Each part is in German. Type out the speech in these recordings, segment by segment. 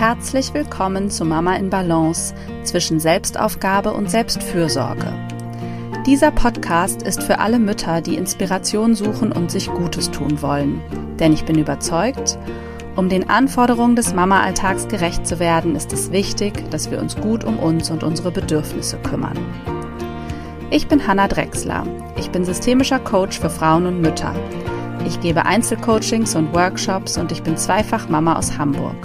Herzlich willkommen zu Mama in Balance zwischen Selbstaufgabe und Selbstfürsorge. Dieser Podcast ist für alle Mütter, die Inspiration suchen und sich Gutes tun wollen. Denn ich bin überzeugt, um den Anforderungen des Mama-Alltags gerecht zu werden, ist es wichtig, dass wir uns gut um uns und unsere Bedürfnisse kümmern. Ich bin Hanna Drexler. Ich bin systemischer Coach für Frauen und Mütter. Ich gebe Einzelcoachings und Workshops und ich bin zweifach Mama aus Hamburg.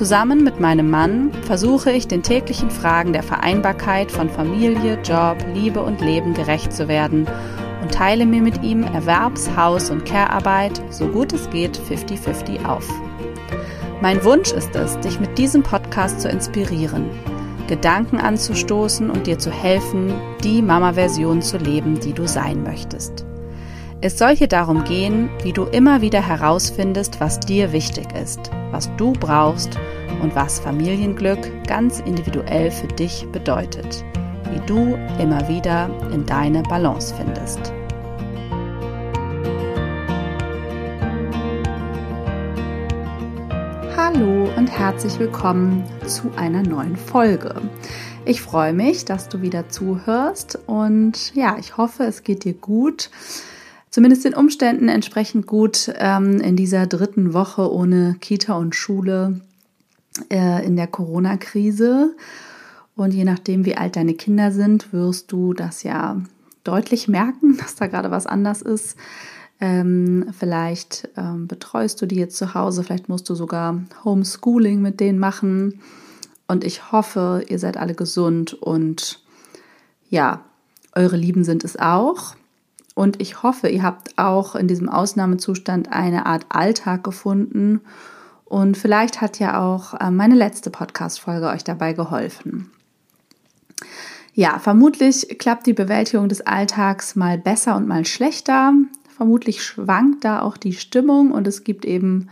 Zusammen mit meinem Mann versuche ich den täglichen Fragen der Vereinbarkeit von Familie, Job, Liebe und Leben gerecht zu werden und teile mir mit ihm Erwerbs-, Haus- und Care-Arbeit, so gut es geht, 50-50 auf. Mein Wunsch ist es, dich mit diesem Podcast zu inspirieren, Gedanken anzustoßen und dir zu helfen, die Mama-Version zu leben, die du sein möchtest. Es soll hier darum gehen, wie du immer wieder herausfindest, was dir wichtig ist, was du brauchst und was Familienglück ganz individuell für dich bedeutet, wie du immer wieder in deine Balance findest. Hallo und herzlich willkommen zu einer neuen Folge. Ich freue mich, dass du wieder zuhörst und ja, ich hoffe, es geht dir gut zumindest den Umständen entsprechend gut ähm, in dieser dritten Woche ohne Kita und Schule äh, in der Corona-Krise. Und je nachdem, wie alt deine Kinder sind, wirst du das ja deutlich merken, dass da gerade was anders ist. Ähm, vielleicht ähm, betreust du die jetzt zu Hause, vielleicht musst du sogar Homeschooling mit denen machen. Und ich hoffe, ihr seid alle gesund und ja, eure Lieben sind es auch. Und ich hoffe, ihr habt auch in diesem Ausnahmezustand eine Art Alltag gefunden. Und vielleicht hat ja auch äh, meine letzte Podcast-Folge euch dabei geholfen. Ja, vermutlich klappt die Bewältigung des Alltags mal besser und mal schlechter. Vermutlich schwankt da auch die Stimmung und es gibt eben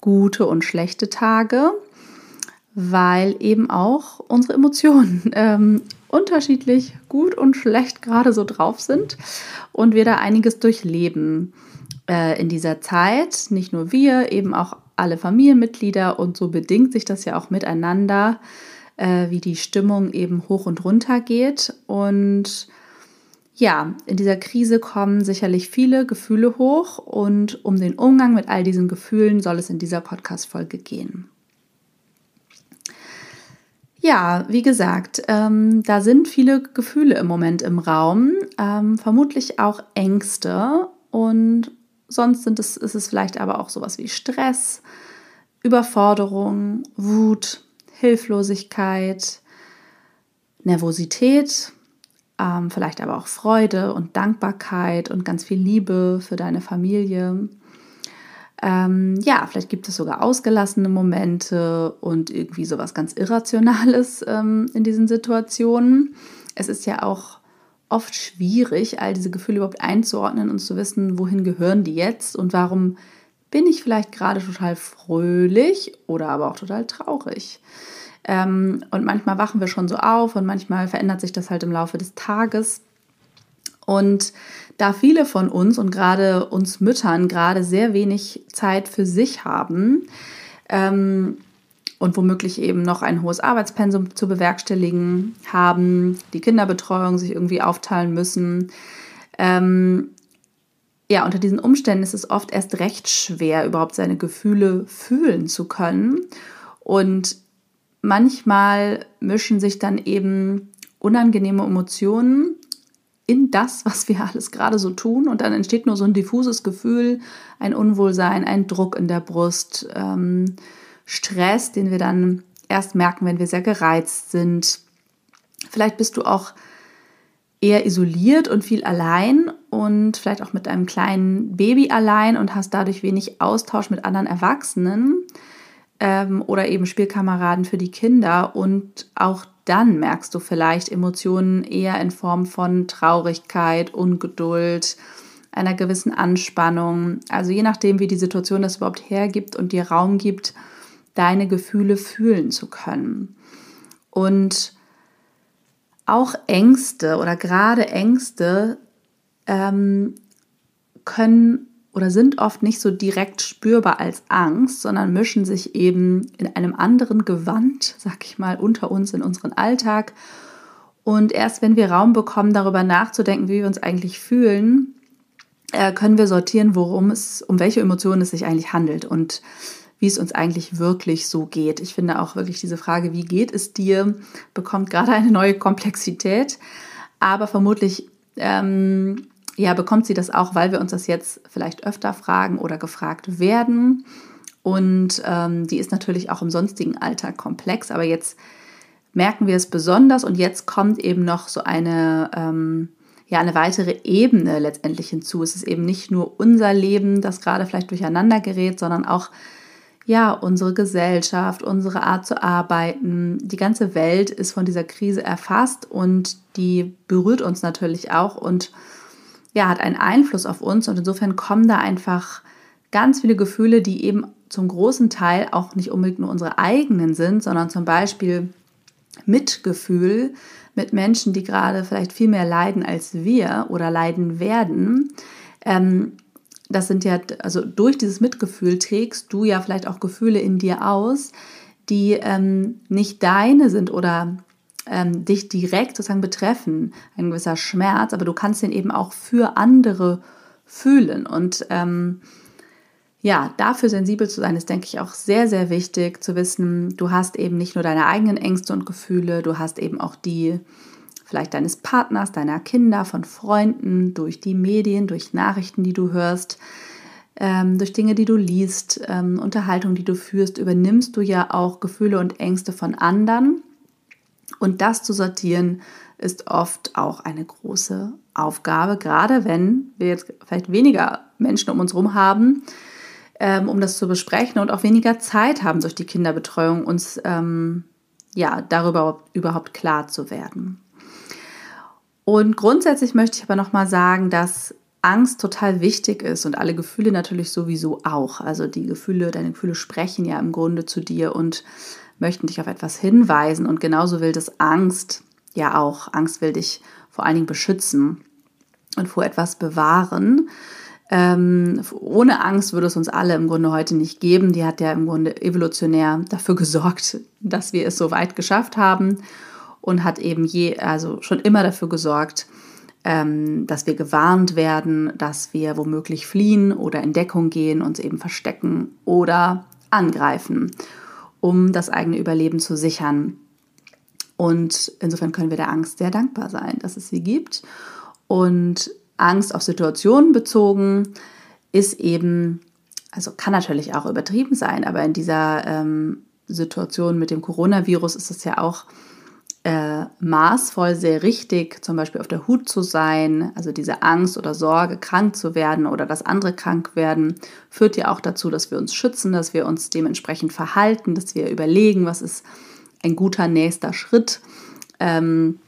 gute und schlechte Tage, weil eben auch unsere Emotionen ähm, unterschiedlich gut und schlecht gerade so drauf sind und wir da einiges durchleben äh, in dieser Zeit. Nicht nur wir, eben auch alle Familienmitglieder und so bedingt sich das ja auch miteinander, äh, wie die Stimmung eben hoch und runter geht. Und ja, in dieser Krise kommen sicherlich viele Gefühle hoch und um den Umgang mit all diesen Gefühlen soll es in dieser Podcast-Folge gehen. Ja, wie gesagt, ähm, da sind viele Gefühle im Moment im Raum, ähm, vermutlich auch Ängste und sonst sind es, ist es vielleicht aber auch sowas wie Stress, Überforderung, Wut, Hilflosigkeit, Nervosität, ähm, vielleicht aber auch Freude und Dankbarkeit und ganz viel Liebe für deine Familie. Ähm, ja, vielleicht gibt es sogar ausgelassene Momente und irgendwie sowas ganz Irrationales ähm, in diesen Situationen. Es ist ja auch oft schwierig, all diese Gefühle überhaupt einzuordnen und zu wissen, wohin gehören die jetzt und warum bin ich vielleicht gerade total fröhlich oder aber auch total traurig. Ähm, und manchmal wachen wir schon so auf und manchmal verändert sich das halt im Laufe des Tages. Und da viele von uns und gerade uns Müttern gerade sehr wenig Zeit für sich haben ähm, und womöglich eben noch ein hohes Arbeitspensum zu bewerkstelligen haben, die Kinderbetreuung sich irgendwie aufteilen müssen, ähm, ja, unter diesen Umständen ist es oft erst recht schwer, überhaupt seine Gefühle fühlen zu können. Und manchmal mischen sich dann eben unangenehme Emotionen in das, was wir alles gerade so tun. Und dann entsteht nur so ein diffuses Gefühl, ein Unwohlsein, ein Druck in der Brust, ähm, Stress, den wir dann erst merken, wenn wir sehr gereizt sind. Vielleicht bist du auch eher isoliert und viel allein und vielleicht auch mit einem kleinen Baby allein und hast dadurch wenig Austausch mit anderen Erwachsenen ähm, oder eben Spielkameraden für die Kinder und auch dann merkst du vielleicht Emotionen eher in Form von Traurigkeit, Ungeduld, einer gewissen Anspannung. Also je nachdem, wie die Situation das überhaupt hergibt und dir Raum gibt, deine Gefühle fühlen zu können. Und auch Ängste oder gerade Ängste ähm, können oder sind oft nicht so direkt spürbar als Angst, sondern mischen sich eben in einem anderen Gewand, sag ich mal, unter uns in unseren Alltag. Und erst wenn wir Raum bekommen, darüber nachzudenken, wie wir uns eigentlich fühlen, äh, können wir sortieren, worum es, um welche Emotionen es sich eigentlich handelt und wie es uns eigentlich wirklich so geht. Ich finde auch wirklich diese Frage, wie geht es dir, bekommt gerade eine neue Komplexität. Aber vermutlich ähm, ja, bekommt sie das auch, weil wir uns das jetzt vielleicht öfter fragen oder gefragt werden. Und ähm, die ist natürlich auch im sonstigen Alltag komplex, aber jetzt merken wir es besonders und jetzt kommt eben noch so eine, ähm, ja, eine weitere Ebene letztendlich hinzu. Es ist eben nicht nur unser Leben, das gerade vielleicht durcheinander gerät, sondern auch ja, unsere Gesellschaft, unsere Art zu arbeiten, die ganze Welt ist von dieser Krise erfasst und die berührt uns natürlich auch und ja, hat einen Einfluss auf uns und insofern kommen da einfach ganz viele Gefühle, die eben zum großen Teil auch nicht unbedingt nur unsere eigenen sind, sondern zum Beispiel Mitgefühl mit Menschen, die gerade vielleicht viel mehr leiden als wir oder leiden werden. Ähm, das sind ja, also durch dieses Mitgefühl trägst du ja vielleicht auch Gefühle in dir aus, die ähm, nicht deine sind oder ähm, dich direkt sozusagen betreffen, ein gewisser Schmerz, aber du kannst den eben auch für andere fühlen. Und ähm, ja, dafür sensibel zu sein, ist, denke ich, auch sehr, sehr wichtig zu wissen, du hast eben nicht nur deine eigenen Ängste und Gefühle, du hast eben auch die vielleicht deines Partners, deiner Kinder, von Freunden, durch die Medien, durch Nachrichten, die du hörst, ähm, durch Dinge, die du liest, ähm, Unterhaltung, die du führst, übernimmst du ja auch Gefühle und Ängste von anderen und das zu sortieren ist oft auch eine große Aufgabe, gerade wenn wir jetzt vielleicht weniger Menschen um uns herum haben, ähm, um das zu besprechen und auch weniger Zeit haben durch die Kinderbetreuung, uns ähm, ja, darüber überhaupt klar zu werden. Und grundsätzlich möchte ich aber nochmal sagen, dass Angst total wichtig ist und alle Gefühle natürlich sowieso auch. Also die Gefühle, deine Gefühle sprechen ja im Grunde zu dir und möchten dich auf etwas hinweisen und genauso will das Angst ja auch. Angst will dich vor allen Dingen beschützen und vor etwas bewahren. Ähm, ohne Angst würde es uns alle im Grunde heute nicht geben. Die hat ja im Grunde evolutionär dafür gesorgt, dass wir es so weit geschafft haben und hat eben je, also schon immer dafür gesorgt, ähm, dass wir gewarnt werden, dass wir womöglich fliehen oder in Deckung gehen, uns eben verstecken oder angreifen um das eigene Überleben zu sichern. Und insofern können wir der Angst sehr dankbar sein, dass es sie gibt. Und Angst auf Situationen bezogen ist eben, also kann natürlich auch übertrieben sein, aber in dieser ähm, Situation mit dem Coronavirus ist es ja auch äh, maßvoll, sehr richtig, zum Beispiel auf der Hut zu sein, also diese Angst oder Sorge, krank zu werden oder dass andere krank werden, führt ja auch dazu, dass wir uns schützen, dass wir uns dementsprechend verhalten, dass wir überlegen, was ist ein guter nächster Schritt. Ähm,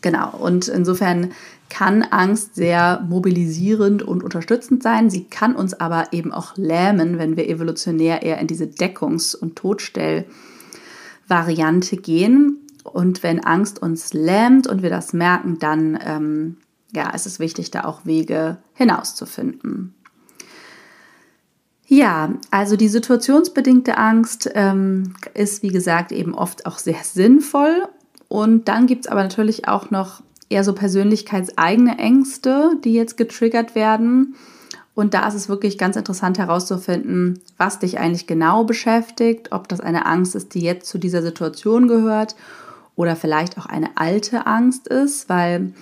genau, und insofern kann Angst sehr mobilisierend und unterstützend sein. Sie kann uns aber eben auch lähmen, wenn wir evolutionär eher in diese Deckungs- und Todstellvariante gehen. Und wenn Angst uns lähmt und wir das merken, dann ähm, ja, ist es wichtig, da auch Wege hinauszufinden. Ja, also die situationsbedingte Angst ähm, ist, wie gesagt, eben oft auch sehr sinnvoll. Und dann gibt es aber natürlich auch noch eher so persönlichkeitseigene Ängste, die jetzt getriggert werden. Und da ist es wirklich ganz interessant herauszufinden, was dich eigentlich genau beschäftigt, ob das eine Angst ist, die jetzt zu dieser Situation gehört oder vielleicht auch eine alte Angst ist, weil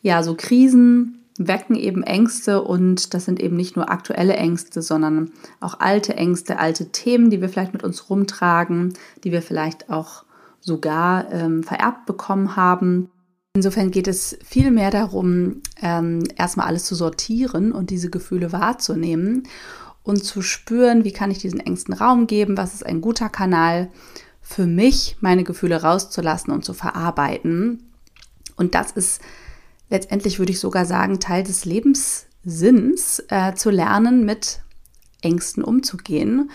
ja, so Krisen wecken eben Ängste und das sind eben nicht nur aktuelle Ängste, sondern auch alte Ängste, alte Themen, die wir vielleicht mit uns rumtragen, die wir vielleicht auch sogar ähm, vererbt bekommen haben. Insofern geht es viel mehr darum, ähm, erstmal alles zu sortieren und diese Gefühle wahrzunehmen und zu spüren, wie kann ich diesen Ängsten Raum geben, was ist ein guter Kanal für mich, meine Gefühle rauszulassen und zu verarbeiten. Und das ist letztendlich, würde ich sogar sagen, Teil des Lebenssinns, äh, zu lernen, mit Ängsten umzugehen.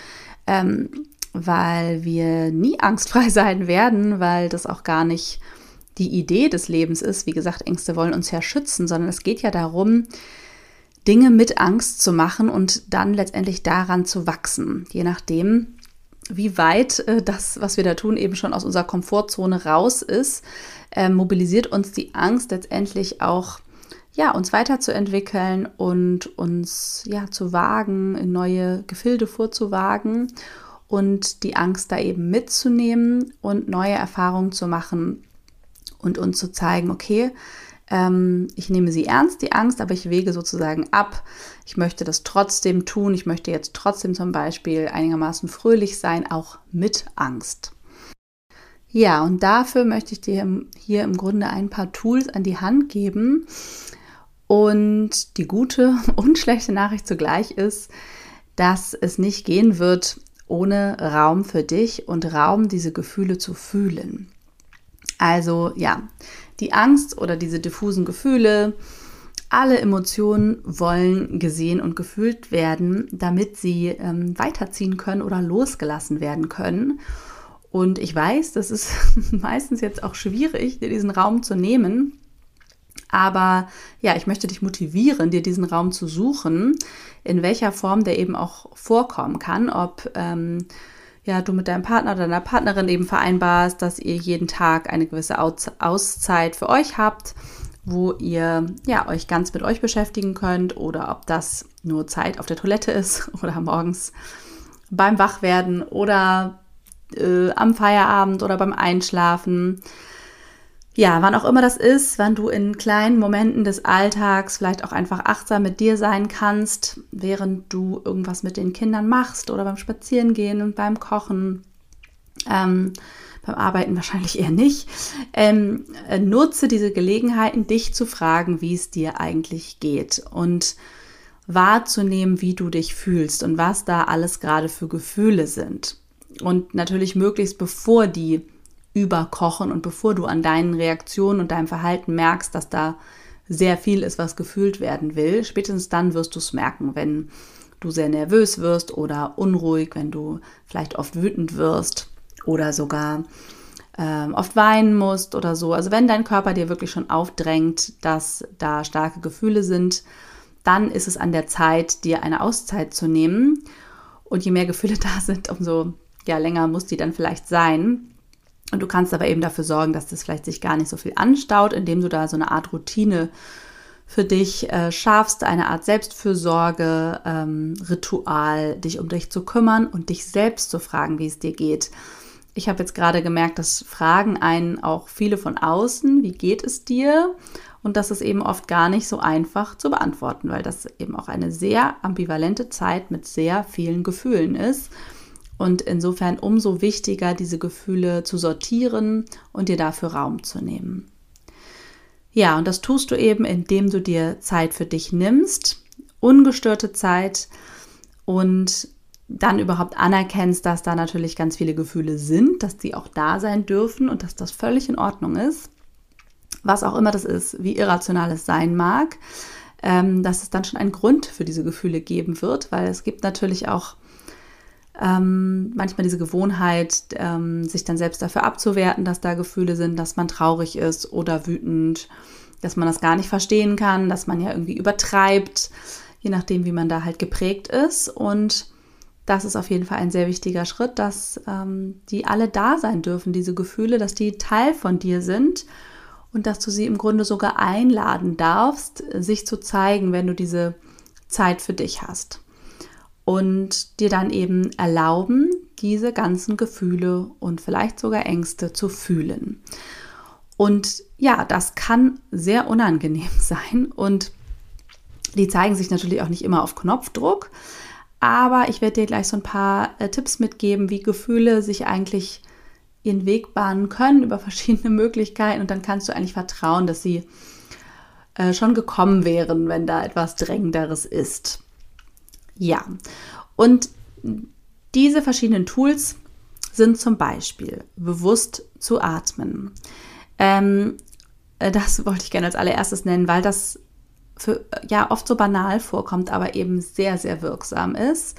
Ähm, weil wir nie angstfrei sein werden, weil das auch gar nicht die Idee des Lebens ist. Wie gesagt, Ängste wollen uns ja schützen, sondern es geht ja darum, Dinge mit Angst zu machen und dann letztendlich daran zu wachsen, je nachdem, wie weit äh, das, was wir da tun, eben schon aus unserer Komfortzone raus ist, äh, mobilisiert uns die Angst letztendlich auch, ja, uns weiterzuentwickeln und uns ja zu wagen, in neue Gefilde vorzuwagen und die Angst da eben mitzunehmen und neue Erfahrungen zu machen und uns zu zeigen, okay, ich nehme sie ernst, die Angst, aber ich wege sozusagen ab. Ich möchte das trotzdem tun. Ich möchte jetzt trotzdem zum Beispiel einigermaßen fröhlich sein, auch mit Angst. Ja, und dafür möchte ich dir hier im Grunde ein paar Tools an die Hand geben. Und die gute und schlechte Nachricht zugleich ist, dass es nicht gehen wird ohne Raum für dich und Raum, diese Gefühle zu fühlen. Also ja, die Angst oder diese diffusen Gefühle, alle Emotionen wollen gesehen und gefühlt werden, damit sie ähm, weiterziehen können oder losgelassen werden können. Und ich weiß, das ist meistens jetzt auch schwierig, dir diesen Raum zu nehmen. Aber ja, ich möchte dich motivieren, dir diesen Raum zu suchen, in welcher Form der eben auch vorkommen kann. Ob ähm, ja, du mit deinem Partner oder deiner Partnerin eben vereinbarst, dass ihr jeden Tag eine gewisse Auszeit für euch habt, wo ihr ja, euch ganz mit euch beschäftigen könnt oder ob das nur Zeit auf der Toilette ist oder morgens beim Wachwerden oder äh, am Feierabend oder beim Einschlafen ja, wann auch immer das ist, wann du in kleinen Momenten des Alltags vielleicht auch einfach achtsam mit dir sein kannst, während du irgendwas mit den Kindern machst oder beim Spazierengehen und beim Kochen. Ähm, beim Arbeiten wahrscheinlich eher nicht. Ähm, äh, nutze diese Gelegenheiten, dich zu fragen, wie es dir eigentlich geht und wahrzunehmen, wie du dich fühlst und was da alles gerade für Gefühle sind. Und natürlich möglichst bevor die überkochen und bevor du an deinen Reaktionen und deinem Verhalten merkst, dass da sehr viel ist, was gefühlt werden will, spätestens dann wirst du es merken, wenn du sehr nervös wirst oder unruhig, wenn du vielleicht oft wütend wirst oder sogar äh, oft weinen musst oder so. Also wenn dein Körper dir wirklich schon aufdrängt, dass da starke Gefühle sind, dann ist es an der Zeit, dir eine Auszeit zu nehmen. Und je mehr Gefühle da sind, umso ja, länger muss die dann vielleicht sein. Und du kannst aber eben dafür sorgen, dass das vielleicht sich gar nicht so viel anstaut, indem du da so eine Art Routine für dich äh, schaffst, eine Art Selbstfürsorge, ähm, Ritual, dich um dich zu kümmern und dich selbst zu fragen, wie es dir geht. Ich habe jetzt gerade gemerkt, dass fragen einen auch viele von außen, wie geht es dir? Und das ist eben oft gar nicht so einfach zu beantworten, weil das eben auch eine sehr ambivalente Zeit mit sehr vielen Gefühlen ist. Und insofern umso wichtiger, diese Gefühle zu sortieren und dir dafür Raum zu nehmen. Ja, und das tust du eben, indem du dir Zeit für dich nimmst, ungestörte Zeit und dann überhaupt anerkennst, dass da natürlich ganz viele Gefühle sind, dass die auch da sein dürfen und dass das völlig in Ordnung ist. Was auch immer das ist, wie irrational es sein mag, ähm, dass es dann schon einen Grund für diese Gefühle geben wird, weil es gibt natürlich auch ähm, manchmal diese Gewohnheit, ähm, sich dann selbst dafür abzuwerten, dass da Gefühle sind, dass man traurig ist oder wütend, dass man das gar nicht verstehen kann, dass man ja irgendwie übertreibt, je nachdem, wie man da halt geprägt ist. Und das ist auf jeden Fall ein sehr wichtiger Schritt, dass ähm, die alle da sein dürfen, diese Gefühle, dass die Teil von dir sind und dass du sie im Grunde sogar einladen darfst, sich zu zeigen, wenn du diese Zeit für dich hast und dir dann eben erlauben, diese ganzen Gefühle und vielleicht sogar Ängste zu fühlen. Und ja, das kann sehr unangenehm sein und die zeigen sich natürlich auch nicht immer auf Knopfdruck, aber ich werde dir gleich so ein paar äh, Tipps mitgeben, wie Gefühle sich eigentlich ihren Weg bahnen können über verschiedene Möglichkeiten und dann kannst du eigentlich vertrauen, dass sie äh, schon gekommen wären, wenn da etwas Drängenderes ist. Ja, und diese verschiedenen Tools sind zum Beispiel bewusst zu atmen. Ähm, äh, das wollte ich gerne als allererstes nennen, weil das für, ja oft so banal vorkommt, aber eben sehr, sehr wirksam ist.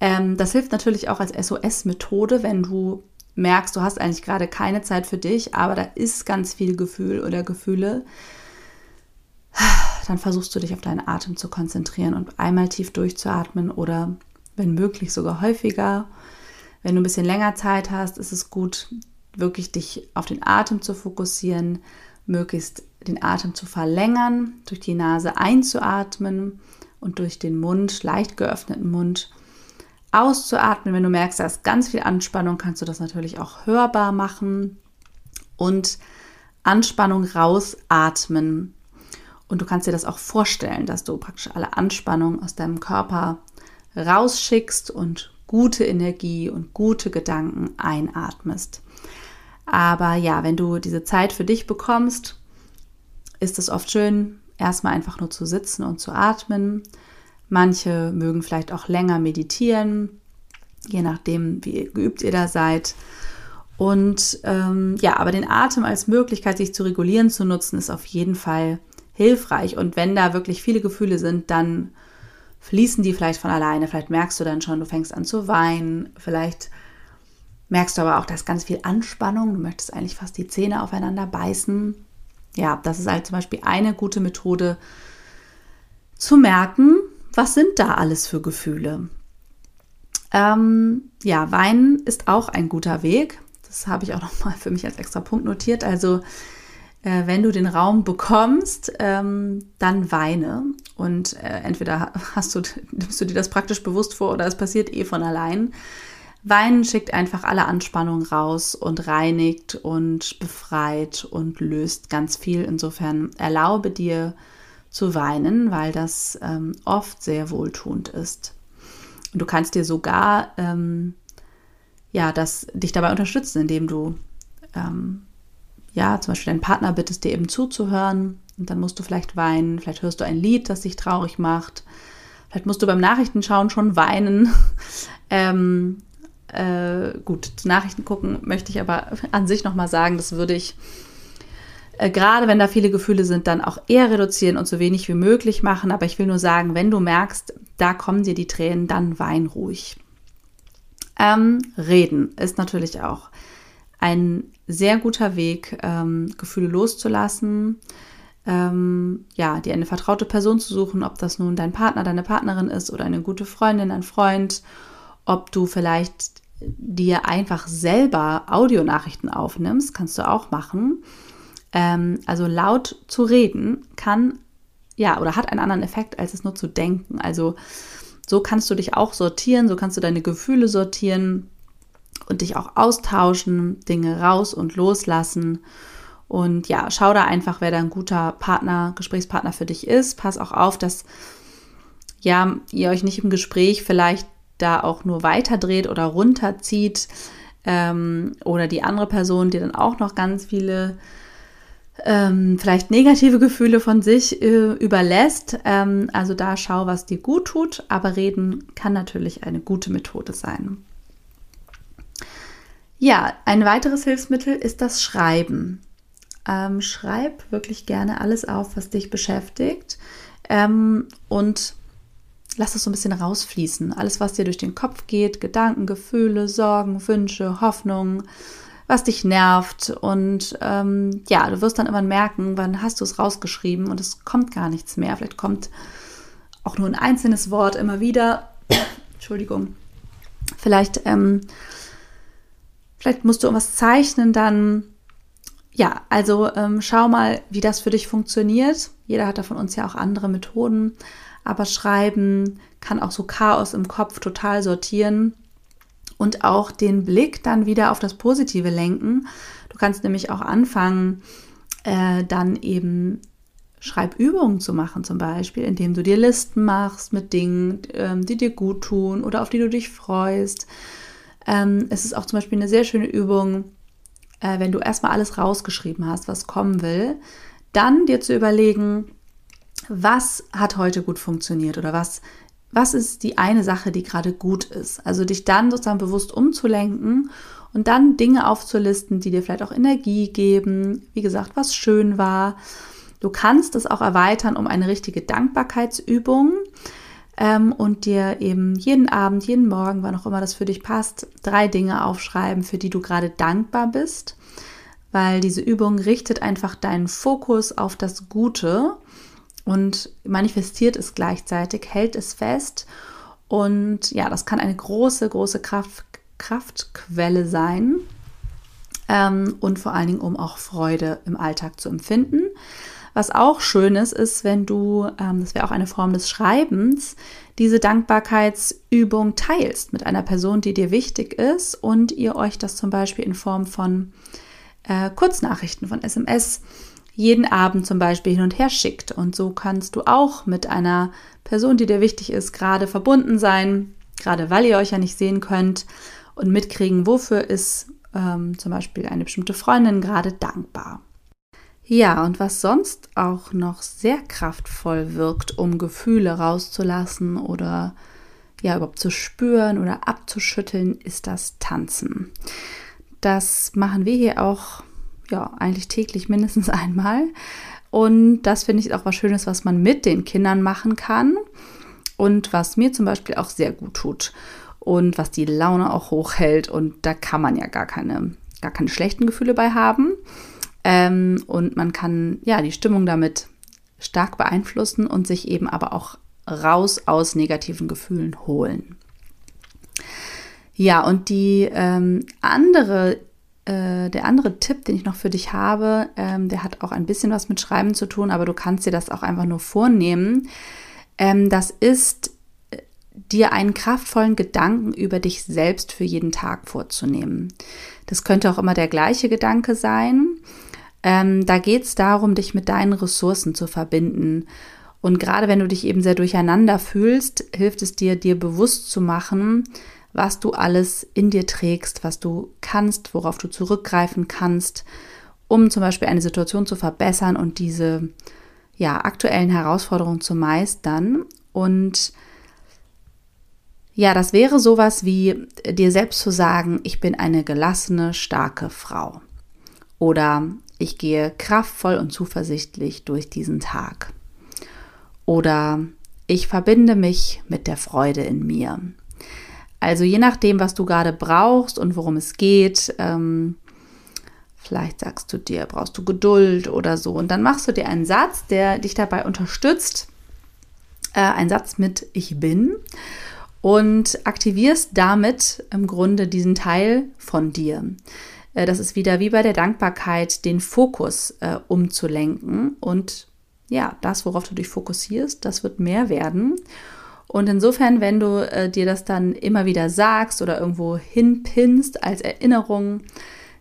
Ähm, das hilft natürlich auch als SOS-Methode, wenn du merkst, du hast eigentlich gerade keine Zeit für dich, aber da ist ganz viel Gefühl oder Gefühle dann versuchst du dich auf deinen Atem zu konzentrieren und einmal tief durchzuatmen oder wenn möglich sogar häufiger. Wenn du ein bisschen länger Zeit hast, ist es gut, wirklich dich auf den Atem zu fokussieren, möglichst den Atem zu verlängern, durch die Nase einzuatmen und durch den Mund, leicht geöffneten Mund, auszuatmen. Wenn du merkst, da ist ganz viel Anspannung, kannst du das natürlich auch hörbar machen und Anspannung rausatmen. Und du kannst dir das auch vorstellen, dass du praktisch alle Anspannung aus deinem Körper rausschickst und gute Energie und gute Gedanken einatmest. Aber ja, wenn du diese Zeit für dich bekommst, ist es oft schön, erstmal einfach nur zu sitzen und zu atmen. Manche mögen vielleicht auch länger meditieren, je nachdem, wie geübt ihr da seid. Und ähm, ja, aber den Atem als Möglichkeit, sich zu regulieren, zu nutzen, ist auf jeden Fall hilfreich. Und wenn da wirklich viele Gefühle sind, dann fließen die vielleicht von alleine. Vielleicht merkst du dann schon, du fängst an zu weinen. Vielleicht merkst du aber auch, da ist ganz viel Anspannung. Du möchtest eigentlich fast die Zähne aufeinander beißen. Ja, das ist halt zum Beispiel eine gute Methode zu merken, was sind da alles für Gefühle. Ähm, ja, Weinen ist auch ein guter Weg. Das habe ich auch nochmal für mich als extra Punkt notiert. Also äh, wenn du den Raum bekommst, ähm, dann weine. Und äh, entweder hast du, nimmst du dir das praktisch bewusst vor oder es passiert eh von allein. Weinen schickt einfach alle Anspannung raus und reinigt und befreit und löst ganz viel. Insofern erlaube dir zu weinen, weil das ähm, oft sehr wohltuend ist. Und du kannst dir sogar ähm, ja, das, dich dabei unterstützen, indem du ähm, ja, zum Beispiel deinen Partner bittest, dir eben zuzuhören und dann musst du vielleicht weinen, vielleicht hörst du ein Lied, das dich traurig macht, vielleicht musst du beim Nachrichtenschauen schon weinen. ähm, äh, gut, Nachrichten gucken möchte ich aber an sich nochmal sagen, das würde ich äh, gerade wenn da viele Gefühle sind, dann auch eher reduzieren und so wenig wie möglich machen. Aber ich will nur sagen, wenn du merkst, da kommen dir die Tränen, dann wein ruhig. Ähm, reden ist natürlich auch ein sehr guter Weg, ähm, Gefühle loszulassen. Ähm, ja, dir eine vertraute Person zu suchen, ob das nun dein Partner, deine Partnerin ist oder eine gute Freundin, ein Freund, ob du vielleicht dir einfach selber Audionachrichten aufnimmst, kannst du auch machen. Ähm, also laut zu reden kann ja oder hat einen anderen Effekt, als es nur zu denken. Also so kannst du dich auch sortieren, so kannst du deine Gefühle sortieren und dich auch austauschen, Dinge raus und loslassen. Und ja, schau da einfach, wer da ein guter Partner, Gesprächspartner für dich ist. Pass auch auf, dass ja, ihr euch nicht im Gespräch vielleicht da auch nur weiterdreht oder runterzieht ähm, oder die andere Person, die dann auch noch ganz viele ähm, vielleicht negative Gefühle von sich äh, überlässt. Ähm, also da schau, was dir gut tut, aber reden kann natürlich eine gute Methode sein. Ja, ein weiteres Hilfsmittel ist das Schreiben. Ähm, schreib wirklich gerne alles auf, was dich beschäftigt ähm, und lass es so ein bisschen rausfließen. Alles, was dir durch den Kopf geht, Gedanken, Gefühle, Sorgen, Wünsche, Hoffnungen, was dich nervt. Und ähm, ja, du wirst dann immer merken, wann hast du es rausgeschrieben und es kommt gar nichts mehr. Vielleicht kommt auch nur ein einzelnes Wort immer wieder. Entschuldigung. Vielleicht ähm, Vielleicht musst du irgendwas zeichnen, dann ja, also ähm, schau mal, wie das für dich funktioniert. Jeder hat da von uns ja auch andere Methoden, aber Schreiben kann auch so Chaos im Kopf total sortieren und auch den Blick dann wieder auf das Positive lenken. Du kannst nämlich auch anfangen, äh, dann eben Schreibübungen zu machen, zum Beispiel, indem du dir Listen machst mit Dingen, ähm, die dir gut tun oder auf die du dich freust. Ähm, es ist auch zum Beispiel eine sehr schöne Übung, äh, wenn du erstmal alles rausgeschrieben hast, was kommen will, dann dir zu überlegen, was hat heute gut funktioniert oder was, was ist die eine Sache, die gerade gut ist. Also dich dann sozusagen bewusst umzulenken und dann Dinge aufzulisten, die dir vielleicht auch Energie geben, wie gesagt, was schön war. Du kannst es auch erweitern um eine richtige Dankbarkeitsübung ähm, und dir eben jeden Abend, jeden Morgen, wann auch immer das für dich passt, drei Dinge aufschreiben, für die du gerade dankbar bist, weil diese Übung richtet einfach deinen Fokus auf das Gute und manifestiert es gleichzeitig, hält es fest. Und ja, das kann eine große, große Kraft, Kraftquelle sein. Ähm, und vor allen Dingen, um auch Freude im Alltag zu empfinden. Was auch schön ist, ist, wenn du, ähm, das wäre auch eine Form des Schreibens, diese Dankbarkeitsübung teilst mit einer Person, die dir wichtig ist und ihr euch das zum Beispiel in Form von äh, Kurznachrichten, von SMS jeden Abend zum Beispiel hin und her schickt. Und so kannst du auch mit einer Person, die dir wichtig ist, gerade verbunden sein, gerade weil ihr euch ja nicht sehen könnt und mitkriegen, wofür ist ähm, zum Beispiel eine bestimmte Freundin gerade dankbar. Ja, und was sonst auch noch sehr kraftvoll wirkt, um Gefühle rauszulassen oder ja überhaupt zu spüren oder abzuschütteln, ist das Tanzen. Das machen wir hier auch ja eigentlich täglich mindestens einmal. Und das finde ich auch was Schönes, was man mit den Kindern machen kann und was mir zum Beispiel auch sehr gut tut und was die Laune auch hochhält. Und da kann man ja gar keine, gar keine schlechten Gefühle bei haben. Ähm, und man kann ja die Stimmung damit stark beeinflussen und sich eben aber auch raus aus negativen Gefühlen holen. Ja, und die ähm, andere, äh, der andere Tipp, den ich noch für dich habe, ähm, der hat auch ein bisschen was mit Schreiben zu tun, aber du kannst dir das auch einfach nur vornehmen. Ähm, das ist äh, dir einen kraftvollen Gedanken über dich selbst für jeden Tag vorzunehmen. Das könnte auch immer der gleiche Gedanke sein. Ähm, da geht es darum, dich mit deinen Ressourcen zu verbinden. Und gerade wenn du dich eben sehr durcheinander fühlst, hilft es dir, dir bewusst zu machen, was du alles in dir trägst, was du kannst, worauf du zurückgreifen kannst, um zum Beispiel eine Situation zu verbessern und diese ja, aktuellen Herausforderungen zu meistern. Und ja, das wäre sowas wie dir selbst zu sagen, ich bin eine gelassene, starke Frau. Oder ich gehe kraftvoll und zuversichtlich durch diesen Tag. Oder ich verbinde mich mit der Freude in mir. Also je nachdem, was du gerade brauchst und worum es geht, ähm, vielleicht sagst du dir, brauchst du Geduld oder so. Und dann machst du dir einen Satz, der dich dabei unterstützt. Äh, ein Satz mit Ich bin. Und aktivierst damit im Grunde diesen Teil von dir. Äh, das ist wieder wie bei der Dankbarkeit, den Fokus äh, umzulenken. Und ja, das, worauf du dich fokussierst, das wird mehr werden. Und insofern, wenn du äh, dir das dann immer wieder sagst oder irgendwo hinpinnst als Erinnerung,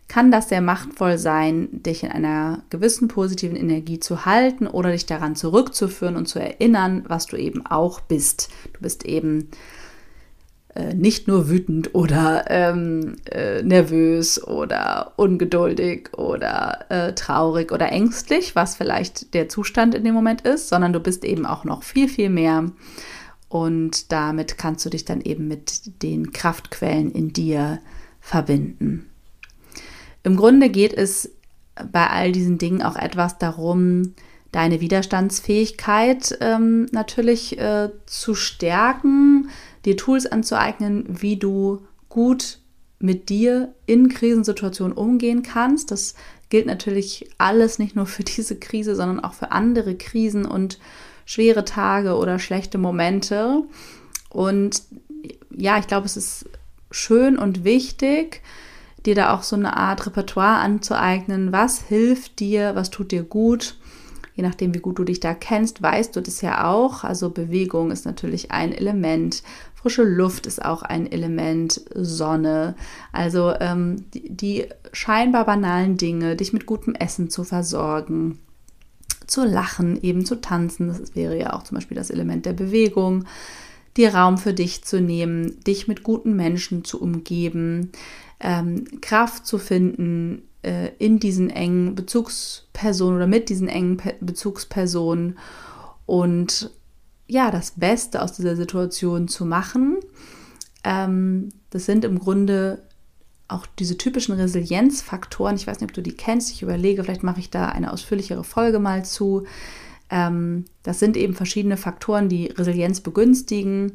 kann das sehr machtvoll sein, dich in einer gewissen positiven Energie zu halten oder dich daran zurückzuführen und zu erinnern, was du eben auch bist. Du bist eben nicht nur wütend oder ähm, äh, nervös oder ungeduldig oder äh, traurig oder ängstlich, was vielleicht der Zustand in dem Moment ist, sondern du bist eben auch noch viel, viel mehr. Und damit kannst du dich dann eben mit den Kraftquellen in dir verbinden. Im Grunde geht es bei all diesen Dingen auch etwas darum, deine Widerstandsfähigkeit ähm, natürlich äh, zu stärken, dir Tools anzueignen, wie du gut mit dir in Krisensituationen umgehen kannst. Das gilt natürlich alles nicht nur für diese Krise, sondern auch für andere Krisen und schwere Tage oder schlechte Momente. Und ja, ich glaube, es ist schön und wichtig, dir da auch so eine Art Repertoire anzueignen. Was hilft dir? Was tut dir gut? Je nachdem, wie gut du dich da kennst, weißt du das ja auch. Also Bewegung ist natürlich ein Element. Frische Luft ist auch ein Element, Sonne. Also ähm, die, die scheinbar banalen Dinge, dich mit gutem Essen zu versorgen, zu lachen, eben zu tanzen. Das wäre ja auch zum Beispiel das Element der Bewegung. Dir Raum für dich zu nehmen, dich mit guten Menschen zu umgeben, ähm, Kraft zu finden äh, in diesen engen Bezugspersonen oder mit diesen engen Pe Bezugspersonen und ja, das Beste aus dieser Situation zu machen. Ähm, das sind im Grunde auch diese typischen Resilienzfaktoren. Ich weiß nicht, ob du die kennst. Ich überlege, vielleicht mache ich da eine ausführlichere Folge mal zu. Ähm, das sind eben verschiedene Faktoren, die Resilienz begünstigen.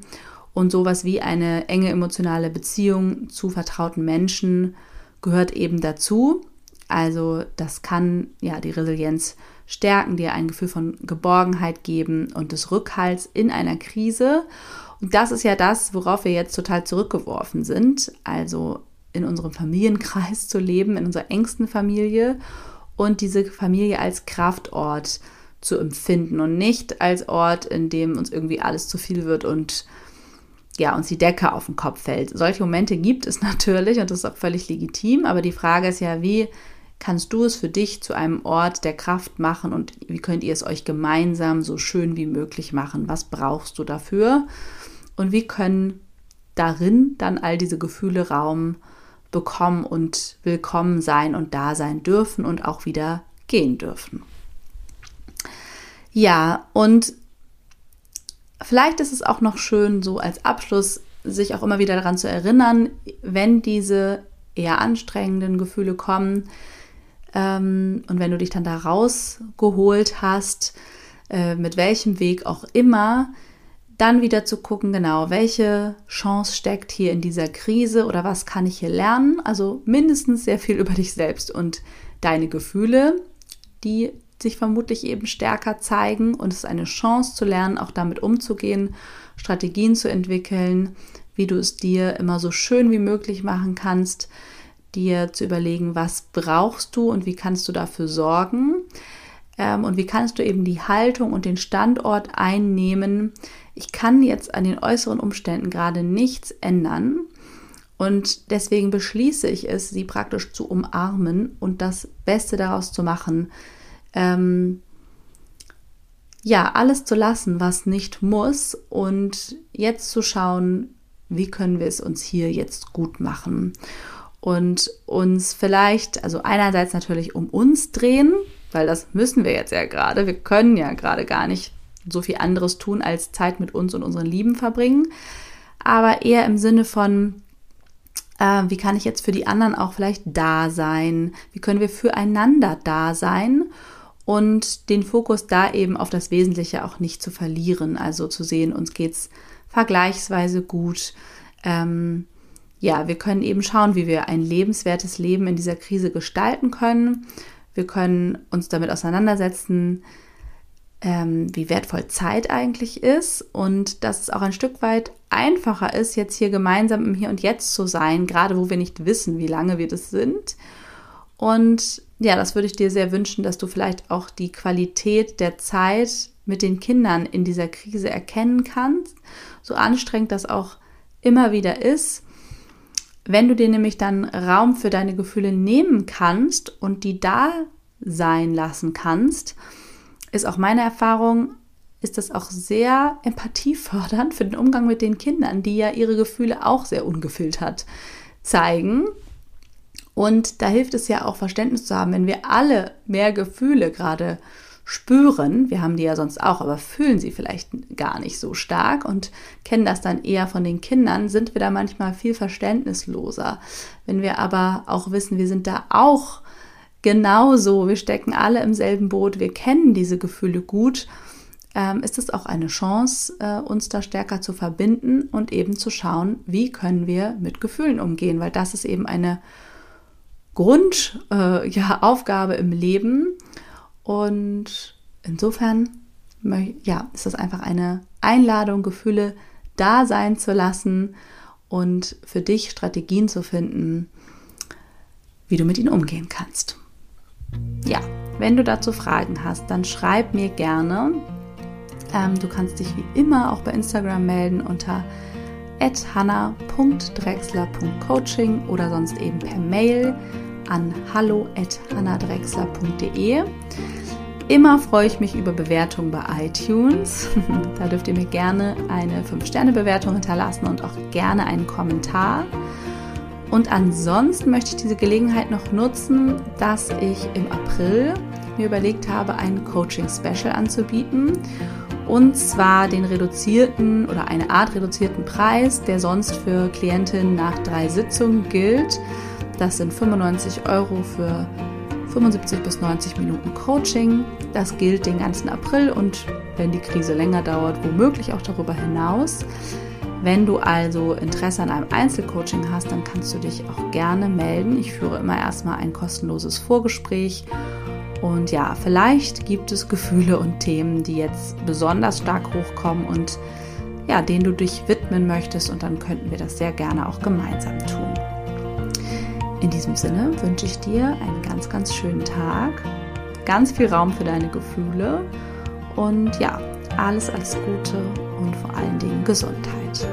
Und sowas wie eine enge emotionale Beziehung zu vertrauten Menschen gehört eben dazu. Also das kann ja die Resilienz stärken, dir ein Gefühl von Geborgenheit geben und des Rückhalts in einer Krise. Und das ist ja das, worauf wir jetzt total zurückgeworfen sind. Also in unserem Familienkreis zu leben, in unserer engsten Familie und diese Familie als Kraftort zu empfinden und nicht als Ort, in dem uns irgendwie alles zu viel wird und ja, uns die Decke auf den Kopf fällt. Solche Momente gibt es natürlich und das ist auch völlig legitim, aber die Frage ist ja, wie kannst du es für dich zu einem Ort der Kraft machen und wie könnt ihr es euch gemeinsam so schön wie möglich machen? Was brauchst du dafür? Und wie können darin dann all diese Gefühle Raum bekommen und willkommen sein und da sein dürfen und auch wieder gehen dürfen? Ja, und vielleicht ist es auch noch schön, so als Abschluss sich auch immer wieder daran zu erinnern, wenn diese eher anstrengenden Gefühle kommen ähm, und wenn du dich dann da rausgeholt hast, äh, mit welchem Weg auch immer, dann wieder zu gucken, genau, welche Chance steckt hier in dieser Krise oder was kann ich hier lernen? Also mindestens sehr viel über dich selbst und deine Gefühle, die sich vermutlich eben stärker zeigen und es ist eine Chance zu lernen, auch damit umzugehen, Strategien zu entwickeln, wie du es dir immer so schön wie möglich machen kannst, dir zu überlegen, was brauchst du und wie kannst du dafür sorgen ähm, und wie kannst du eben die Haltung und den Standort einnehmen. Ich kann jetzt an den äußeren Umständen gerade nichts ändern und deswegen beschließe ich es, sie praktisch zu umarmen und das Beste daraus zu machen. Ähm, ja, alles zu lassen, was nicht muss und jetzt zu schauen, wie können wir es uns hier jetzt gut machen und uns vielleicht, also einerseits natürlich um uns drehen, weil das müssen wir jetzt ja gerade. Wir können ja gerade gar nicht so viel anderes tun, als Zeit mit uns und unseren Lieben verbringen. Aber eher im Sinne von, äh, wie kann ich jetzt für die anderen auch vielleicht da sein? Wie können wir füreinander da sein? Und den Fokus da eben auf das Wesentliche auch nicht zu verlieren. Also zu sehen, uns geht es vergleichsweise gut. Ähm, ja, wir können eben schauen, wie wir ein lebenswertes Leben in dieser Krise gestalten können. Wir können uns damit auseinandersetzen, ähm, wie wertvoll Zeit eigentlich ist und dass es auch ein Stück weit einfacher ist, jetzt hier gemeinsam im Hier und Jetzt zu sein, gerade wo wir nicht wissen, wie lange wir das sind. Und ja, das würde ich dir sehr wünschen, dass du vielleicht auch die Qualität der Zeit mit den Kindern in dieser Krise erkennen kannst, so anstrengend das auch immer wieder ist. Wenn du dir nämlich dann Raum für deine Gefühle nehmen kannst und die da sein lassen kannst, ist auch meine Erfahrung, ist das auch sehr empathiefördernd für den Umgang mit den Kindern, die ja ihre Gefühle auch sehr ungefiltert zeigen. Und da hilft es ja auch Verständnis zu haben, wenn wir alle mehr Gefühle gerade spüren, wir haben die ja sonst auch, aber fühlen sie vielleicht gar nicht so stark und kennen das dann eher von den Kindern, sind wir da manchmal viel verständnisloser. Wenn wir aber auch wissen, wir sind da auch genauso, wir stecken alle im selben Boot, wir kennen diese Gefühle gut, ähm, ist es auch eine Chance, äh, uns da stärker zu verbinden und eben zu schauen, wie können wir mit Gefühlen umgehen, weil das ist eben eine Grundaufgabe äh, ja, im Leben und insofern ja, ist das einfach eine Einladung, Gefühle da sein zu lassen und für dich Strategien zu finden, wie du mit ihnen umgehen kannst. Ja, wenn du dazu Fragen hast, dann schreib mir gerne. Ähm, du kannst dich wie immer auch bei Instagram melden unter hanna.drexler.coaching oder sonst eben per Mail an hallo.hannadrexler.de. Immer freue ich mich über Bewertungen bei iTunes. da dürft ihr mir gerne eine 5-Sterne-Bewertung hinterlassen und auch gerne einen Kommentar. Und ansonsten möchte ich diese Gelegenheit noch nutzen, dass ich im April mir überlegt habe, ein Coaching-Special anzubieten. Und zwar den reduzierten oder eine Art reduzierten Preis, der sonst für Klientinnen nach drei Sitzungen gilt. Das sind 95 Euro für 75 bis 90 Minuten Coaching. Das gilt den ganzen April und wenn die Krise länger dauert, womöglich auch darüber hinaus. Wenn du also Interesse an einem Einzelcoaching hast, dann kannst du dich auch gerne melden. Ich führe immer erstmal ein kostenloses Vorgespräch. Und ja, vielleicht gibt es Gefühle und Themen, die jetzt besonders stark hochkommen und ja, denen du dich widmen möchtest. Und dann könnten wir das sehr gerne auch gemeinsam tun. In diesem Sinne wünsche ich dir einen ganz, ganz schönen Tag, ganz viel Raum für deine Gefühle und ja, alles, alles Gute und vor allen Dingen Gesundheit.